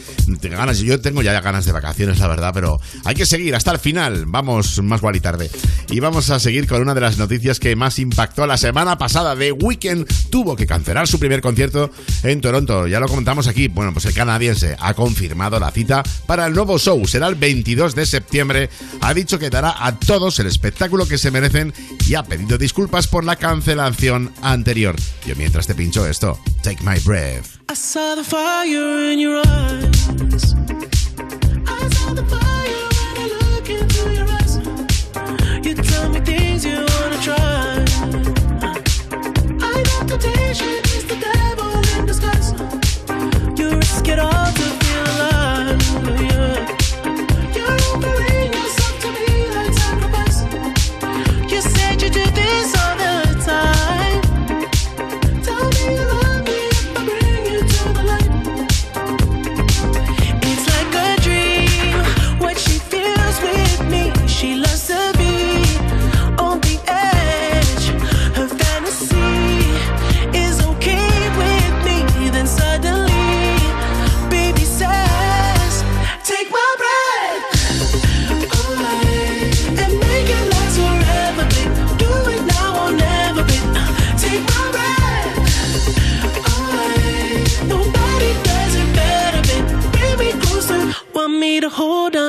Ganas, yo tengo ya ganas de vacaciones, la verdad, pero hay que seguir hasta el final. Vamos más Wally tarde. Y vamos a seguir con una de las noticias que más impactó la semana pasada de Weekend tuvo que cancelar su primer concierto en Toronto. Ya lo comentamos aquí. Bueno, pues el canadiense ha confirmado la cita para el nuevo show. Será el 22 de septiembre. Ha dicho que dará a todos el espectáculo que se merecen y ha pedido disculpas por la cancelación anterior. Yo mientras te pincho esto, Take My Breath. Tell me things you wanna try. I know temptation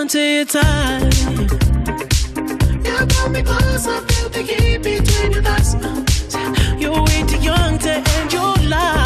on to you tight. You got me close, I feel the heat between your thighs. You're way too young to end your life.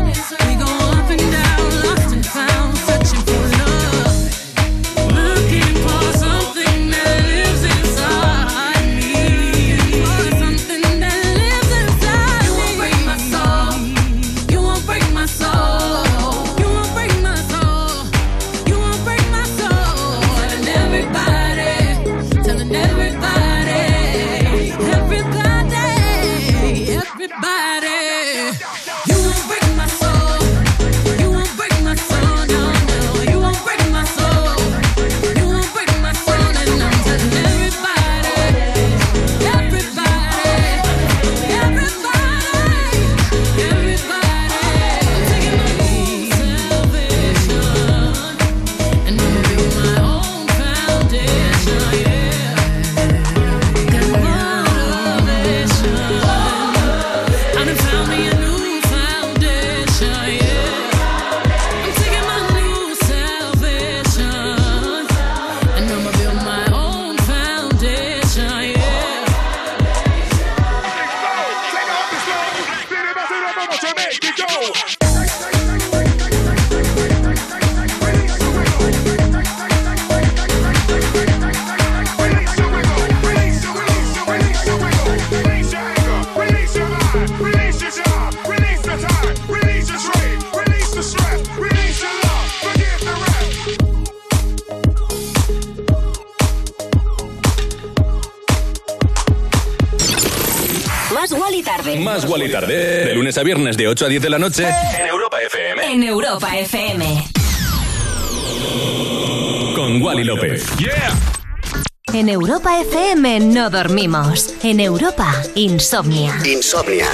Más Wally tarde. De lunes a viernes de 8 a 10 de la noche en Europa FM. En Europa FM. Con Wally López. Yeah. En Europa FM no dormimos. En Europa, insomnia. Insomnia.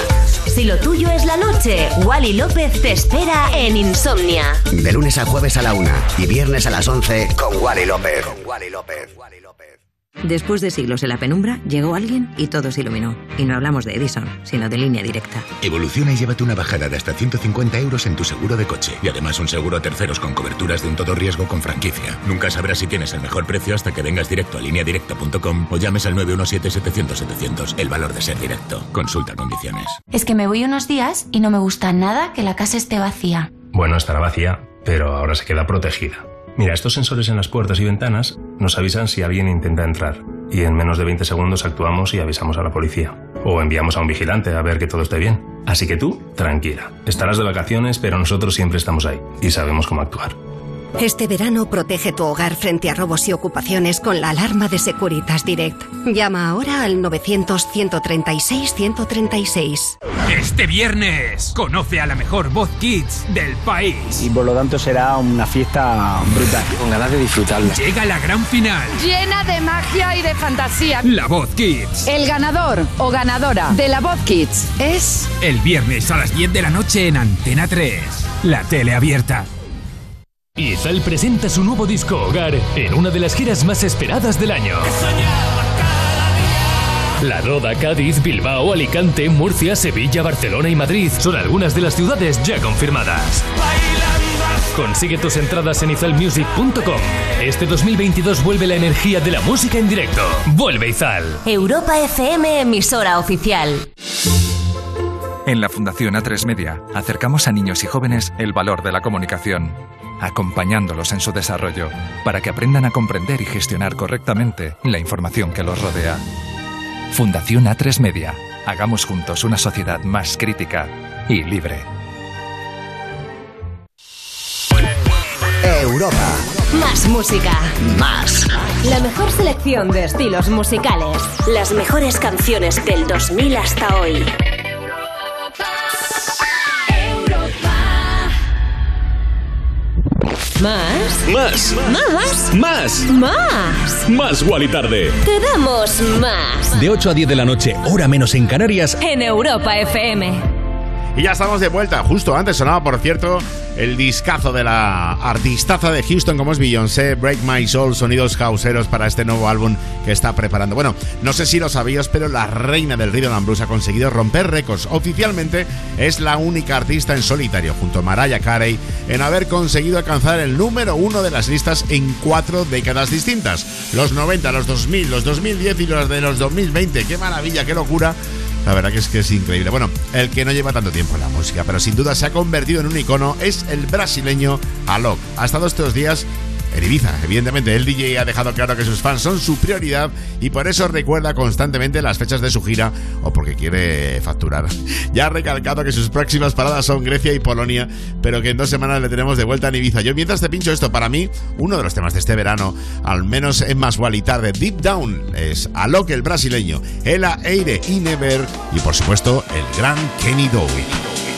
Si lo tuyo es la noche, Wally López te espera en Insomnia. De lunes a jueves a la una y viernes a las 11 con Wally López. Con Wally López. Después de siglos en la penumbra, llegó alguien y todo se iluminó. Y no hablamos de Edison, sino de línea directa. Evoluciona y llévate una bajada de hasta 150 euros en tu seguro de coche. Y además un seguro a terceros con coberturas de un todo riesgo con franquicia. Nunca sabrás si tienes el mejor precio hasta que vengas directo a lineadirecta.com o llames al 917-700-700. El valor de ser directo. Consulta condiciones. Es que me voy unos días y no me gusta nada que la casa esté vacía. Bueno, estará vacía, pero ahora se queda protegida. Mira, estos sensores en las puertas y ventanas nos avisan si alguien intenta entrar y en menos de 20 segundos actuamos y avisamos a la policía. O enviamos a un vigilante a ver que todo esté bien. Así que tú, tranquila. Estarás de vacaciones, pero nosotros siempre estamos ahí y sabemos cómo actuar. Este verano protege tu hogar frente a robos y ocupaciones con la alarma de Securitas Direct. Llama ahora al 900-136-136. Este viernes conoce a la mejor voz kids del país. Y por lo tanto será una fiesta brutal. Con ganas de disfrutarla. Llega la gran final. Llena de magia y de fantasía. La voz kids. El ganador o ganadora de la voz Kids es El viernes a las 10 de la noche en Antena 3. La tele abierta. Izal presenta su nuevo disco Hogar en una de las giras más esperadas del año. La Roda, Cádiz, Bilbao, Alicante, Murcia, Sevilla, Barcelona y Madrid son algunas de las ciudades ya confirmadas. Consigue tus entradas en izalmusic.com. Este 2022 vuelve la energía de la música en directo. Vuelve Izal. Europa FM, emisora oficial. En la Fundación A3 Media acercamos a niños y jóvenes el valor de la comunicación, acompañándolos en su desarrollo para que aprendan a comprender y gestionar correctamente la información que los rodea. Fundación A3 Media. Hagamos juntos una sociedad más crítica y libre. Europa. Más música. Más. La mejor selección de estilos musicales. Las mejores canciones del 2000 hasta hoy. Más. Más. Más. Más. Más. Más Wally Tarde. Te damos más. De 8 a 10 de la noche, hora menos en Canarias. En Europa FM. Y ya estamos de vuelta. Justo antes sonaba, por cierto, el discazo de la artistaza de Houston como es Beyoncé, Break My Soul, sonidos causeros para este nuevo álbum que está preparando. Bueno, no sé si lo sabías, pero la reina del rhythm and blues ha conseguido romper récords. Oficialmente es la única artista en solitario, junto a Mariah Carey, en haber conseguido alcanzar el número uno de las listas en cuatro décadas distintas. Los 90, los 2000, los 2010 y los de los 2020. ¡Qué maravilla, qué locura! La verdad que es que es increíble. Bueno, el que no lleva tanto tiempo en la música, pero sin duda se ha convertido en un icono, es el brasileño Alok. Ha estado estos días en Ibiza. Evidentemente, el DJ ha dejado claro que sus fans son su prioridad y por eso recuerda constantemente las fechas de su gira o porque quiere facturar. Ya ha recalcado que sus próximas paradas son Grecia y Polonia, pero que en dos semanas le tenemos de vuelta en Ibiza. Yo mientras te pincho esto, para mí, uno de los temas de este verano, al menos en más y tarde, Deep Down, es Alok el brasileño, Ela Eire y Never y por supuesto el gran Kenny Dowie.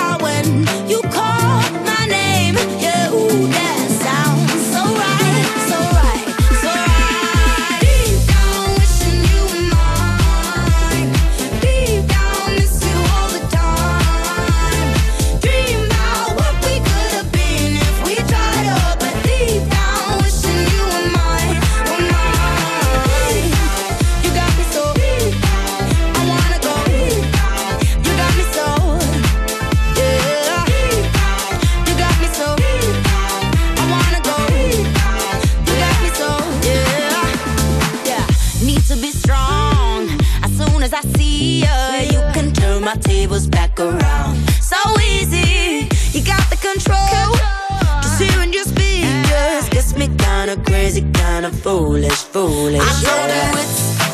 kinda foolish, foolish. I told you it's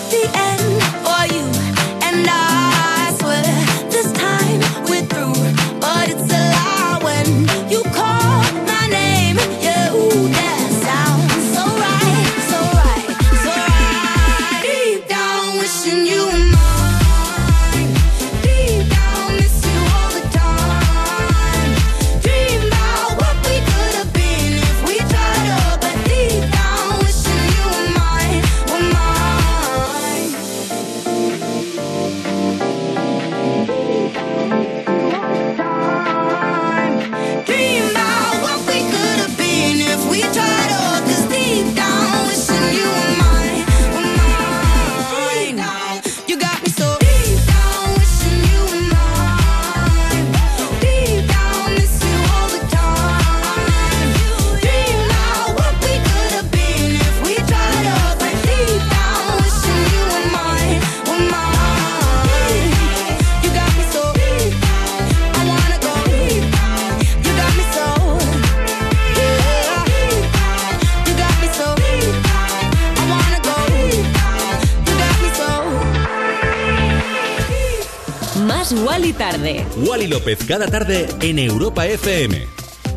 López cada tarde en Europa FM.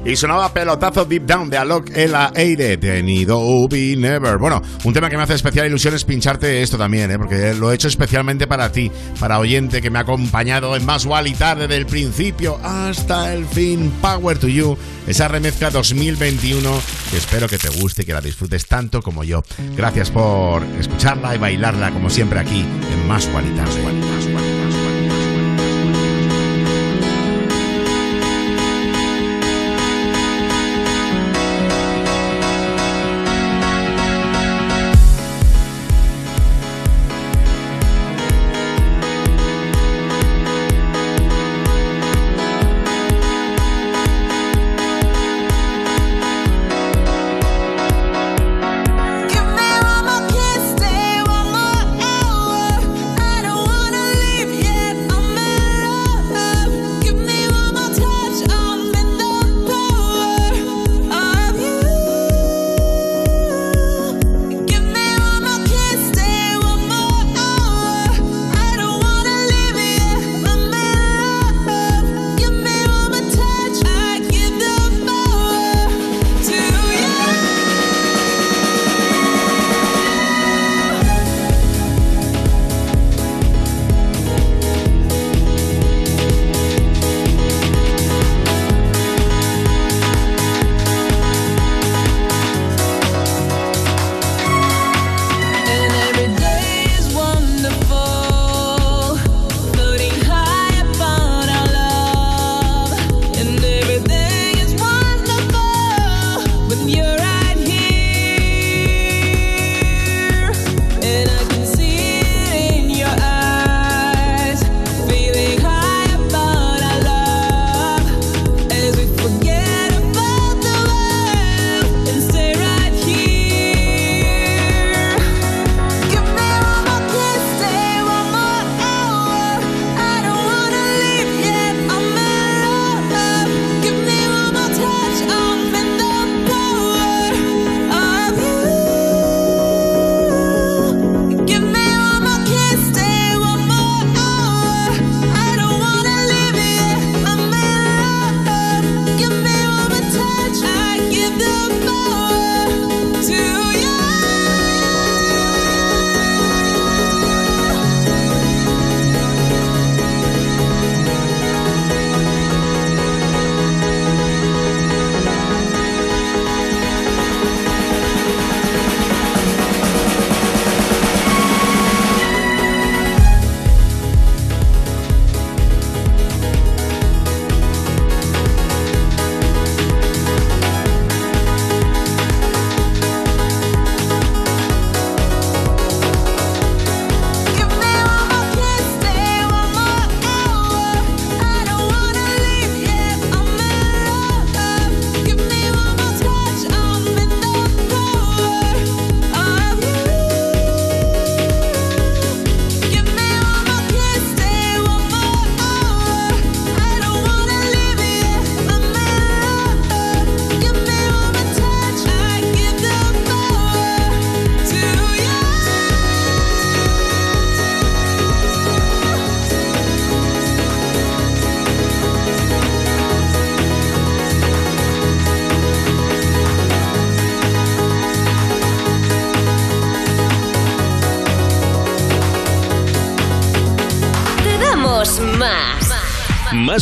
Y sonaba pelotazo Deep Down de Alok El Aire de Nido Never. Bueno, un tema que me hace especial ilusión es pincharte esto también, ¿eh? porque lo he hecho especialmente para ti, para oyente que me ha acompañado en más y tarde del principio hasta el fin. Power to You, esa remezcla 2021 que espero que te guste y que la disfrutes tanto como yo. Gracias por escucharla y bailarla como siempre aquí en Más y tarde.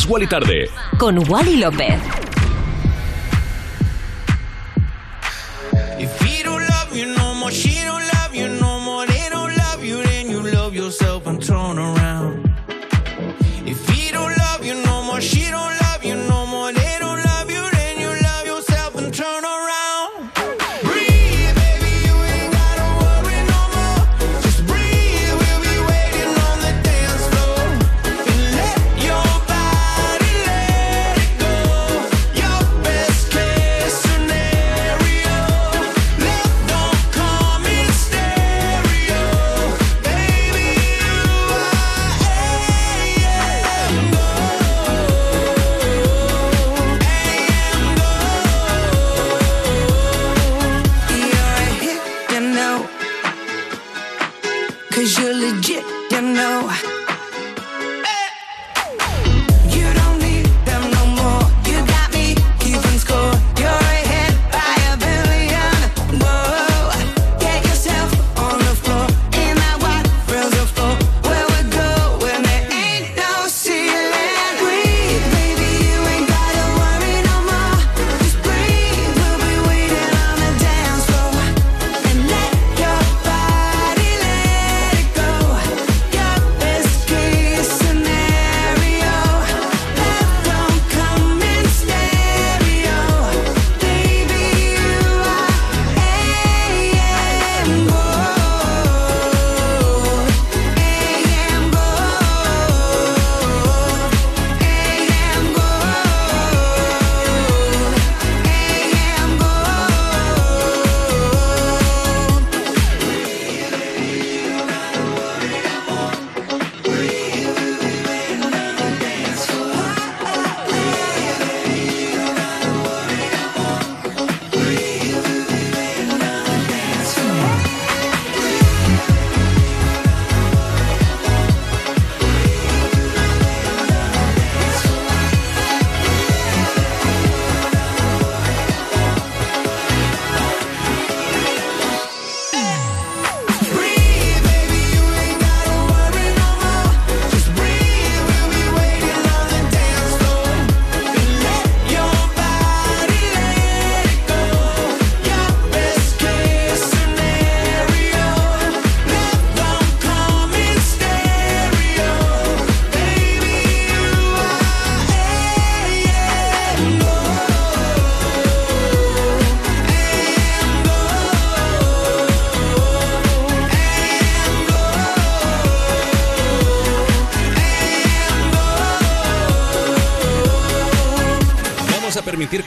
Wally Tarde. Con Wally López.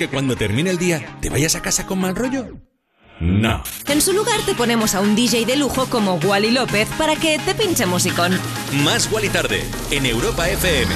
Que cuando termine el día te vayas a casa con mal rollo? No. En su lugar te ponemos a un DJ de lujo como Wally López para que te pinche musicón. Más Wally tarde en Europa FM.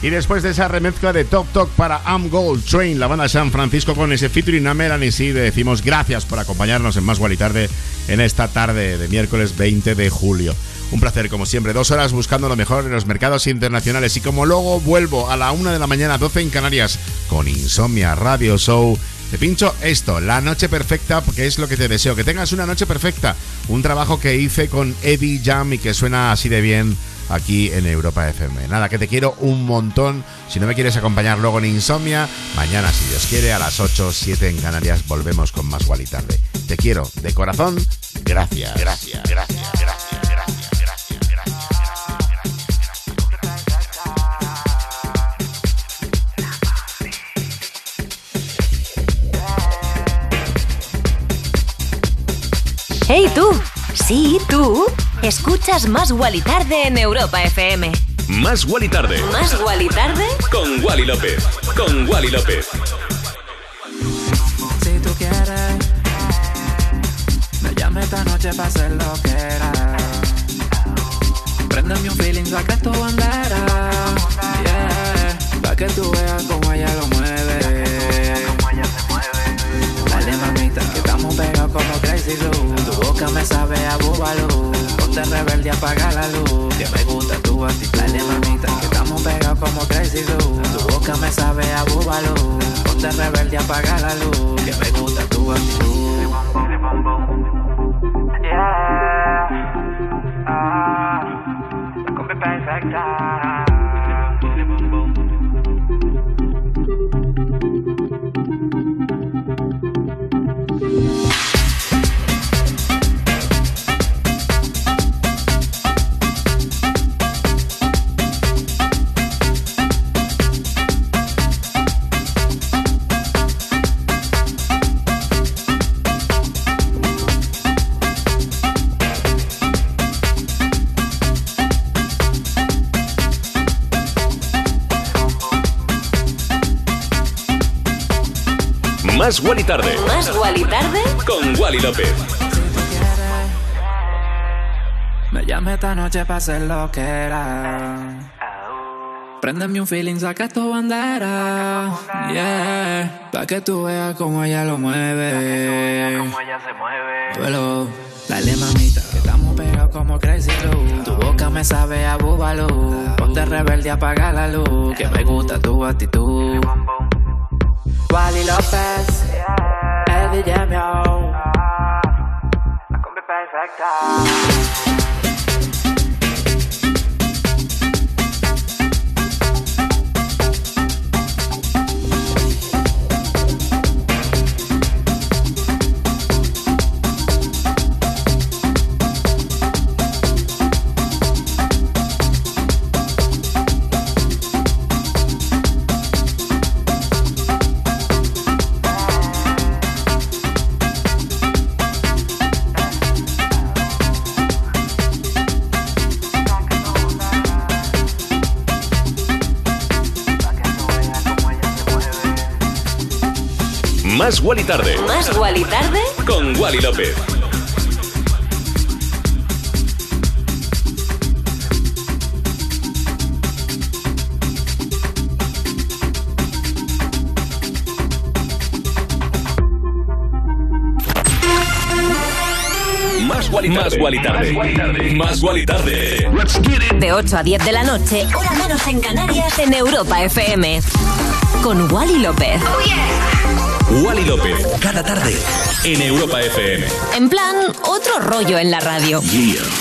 Y después de esa remezcla de Top Talk para Am Gold Train, la banda San Francisco con ese featuring a Melanie C, le decimos gracias por acompañarnos en Más Wally Tarde en esta tarde de miércoles 20 de julio. Un placer, como siempre, dos horas buscando lo mejor en los mercados internacionales. Y como luego vuelvo a la una de la mañana, 12 en Canarias, con Insomnia Radio Show. Te pincho esto, la noche perfecta, porque es lo que te deseo. Que tengas una noche perfecta. Un trabajo que hice con Eddie Jam y que suena así de bien aquí en Europa FM. Nada, que te quiero un montón. Si no me quieres acompañar luego en Insomnia, mañana, si Dios quiere, a las 8, 7 en Canarias, volvemos con más Tarde. Te quiero de corazón. Gracias. Gracias, gracias, gracias. ¡Hey tú! Sí, tú. Escuchas Más Wally Tarde en Europa FM. Más Wally tarde ¿Más Wally Tarde? con Wally López. Con Wally López. Si tú quieres, me llame esta noche para hacer lo que era. Préndeme un feeling, saca tu bandera. Yeah, pa' que tú Me sabe a búbalo. Ponte rebelde, apaga la luz. Que me gusta tu actitud. Dale mamita, que estamos pegados como Crazy Glue. Tu boca me sabe a búbalo. Ponte rebelde, apaga la luz. Que me gusta tu actitud. Más Wally tarde ¿Más Wally Tarde? con Wally López. Me llame esta noche para hacer lo que era. Préndeme un feeling, saca tu bandera. Yeah, pa' que tú veas cómo ella lo mueve. Cómo ella se mueve. Duelo, dale mamita, que estamos pegados como Crazy Glue. Tu boca me sabe a búbalo. Ponte rebelde, apaga la luz. Que me gusta tu actitud. Wally López, Eddie Jam, yo. La combi perfecta. Más Wally tarde ¿Más Wally Tarde? con Wally López. Más Wally tarde. Más Wally tarde. Más Wally tarde. De 8 a 10 de la noche, hora menos en Canarias, en Europa FM. Con Wally López. Wally López, cada tarde en Europa FM. En plan, otro rollo en la radio. Yeah.